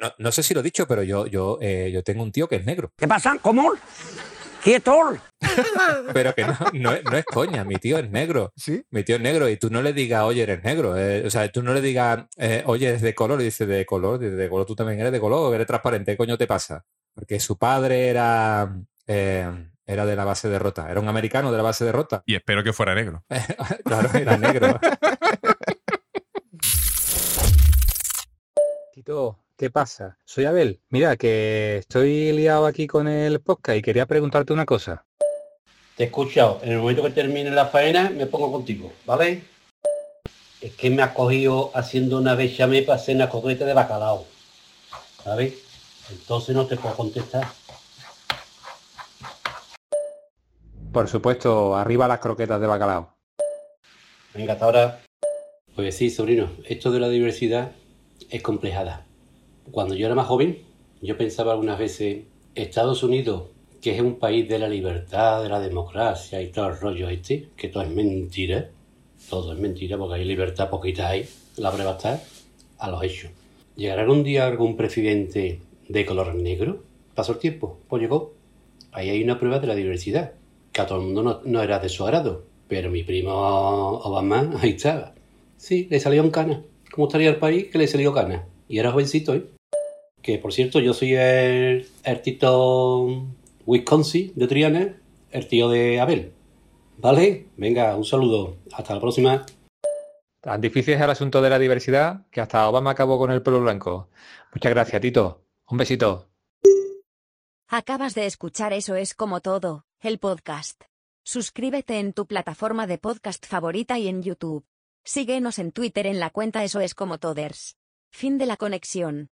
no, no sé si lo he dicho, pero yo, yo, eh, yo tengo un tío que es negro. ¿Qué pasa? ¿Cómo? ¡Quieto! Pero que no, no, es, no es coña, mi tío es negro. ¿Sí? Mi tío es negro y tú no le digas, oye, eres negro. eh, o sea, tú no le digas, eh, oye, eres de color. Y dice, de color, dice, de color, tú también eres de color, eres transparente. ¿Qué coño te pasa? Porque su padre era, eh, era de la base de Rota. Era un americano de la base de Rota. Y espero que fuera negro. claro, era negro. Tito, ¿qué pasa? Soy Abel. Mira, que estoy liado aquí con el podcast y quería preguntarte una cosa. Te he escuchado. En el momento que termine la faena me pongo contigo, ¿vale? Es que me has cogido haciendo una bechamé para hacer una coqueta de bacalao. ¿Sabes? Entonces no te puedo contestar. Por supuesto, arriba las croquetas de bacalao. Venga, hasta ahora. Pues sí, sobrino, esto de la diversidad es complejada. Cuando yo era más joven, yo pensaba algunas veces, Estados Unidos, que es un país de la libertad, de la democracia y todo el rollo este, que todo es mentira, todo es mentira porque hay libertad poquita hay, la prueba está a los hechos. ¿Llegará algún día algún presidente de color negro? Pasó el tiempo, pues llegó. Ahí hay una prueba de la diversidad, que a todo el mundo no, no era de su agrado, pero mi primo Obama ahí estaba. Sí, le salió en cana. ¿Cómo estaría el país que le salió cana? Y era jovencito, ¿eh? Que por cierto, yo soy el, el Tito Wisconsin de Triana, el tío de Abel. ¿Vale? Venga, un saludo. Hasta la próxima. Tan difícil es el asunto de la diversidad que hasta Obama acabó con el pelo blanco. Muchas gracias, Tito. Un besito. Acabas de escuchar Eso es como todo, el podcast. Suscríbete en tu plataforma de podcast favorita y en YouTube. Síguenos en Twitter en la cuenta Eso es como Toders. Fin de la conexión.